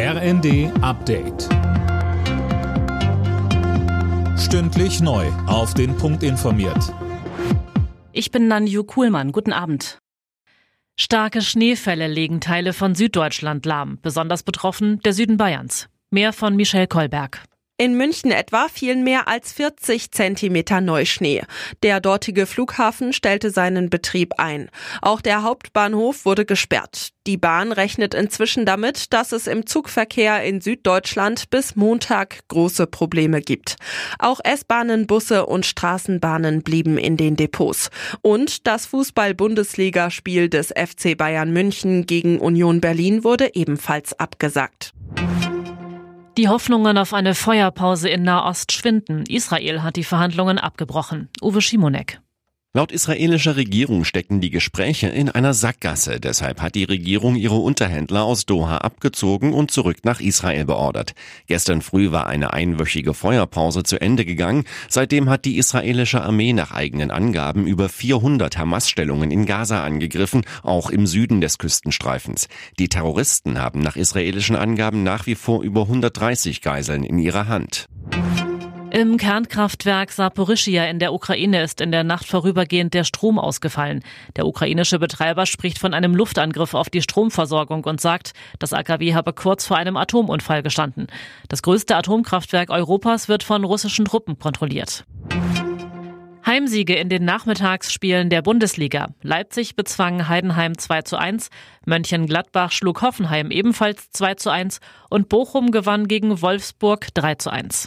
RND Update. Stündlich neu. Auf den Punkt informiert. Ich bin Nanju Kuhlmann. Guten Abend. Starke Schneefälle legen Teile von Süddeutschland lahm. Besonders betroffen der Süden Bayerns. Mehr von Michelle Kolberg. In München etwa fielen mehr als 40 Zentimeter Neuschnee. Der dortige Flughafen stellte seinen Betrieb ein. Auch der Hauptbahnhof wurde gesperrt. Die Bahn rechnet inzwischen damit, dass es im Zugverkehr in Süddeutschland bis Montag große Probleme gibt. Auch S-Bahnen, Busse und Straßenbahnen blieben in den Depots. Und das Fußball-Bundesligaspiel des FC Bayern München gegen Union Berlin wurde ebenfalls abgesagt. Die Hoffnungen auf eine Feuerpause in Nahost schwinden. Israel hat die Verhandlungen abgebrochen. Uwe Schimonek. Laut israelischer Regierung stecken die Gespräche in einer Sackgasse. Deshalb hat die Regierung ihre Unterhändler aus Doha abgezogen und zurück nach Israel beordert. Gestern früh war eine einwöchige Feuerpause zu Ende gegangen. Seitdem hat die israelische Armee nach eigenen Angaben über 400 Hamas-Stellungen in Gaza angegriffen, auch im Süden des Küstenstreifens. Die Terroristen haben nach israelischen Angaben nach wie vor über 130 Geiseln in ihrer Hand. Im Kernkraftwerk Saporischia in der Ukraine ist in der Nacht vorübergehend der Strom ausgefallen. Der ukrainische Betreiber spricht von einem Luftangriff auf die Stromversorgung und sagt, das AKW habe kurz vor einem Atomunfall gestanden. Das größte Atomkraftwerk Europas wird von russischen Truppen kontrolliert. Heimsiege in den Nachmittagsspielen der Bundesliga. Leipzig bezwang Heidenheim 2 zu 1, Mönchengladbach schlug Hoffenheim ebenfalls 2 zu 1 und Bochum gewann gegen Wolfsburg 3 zu 1.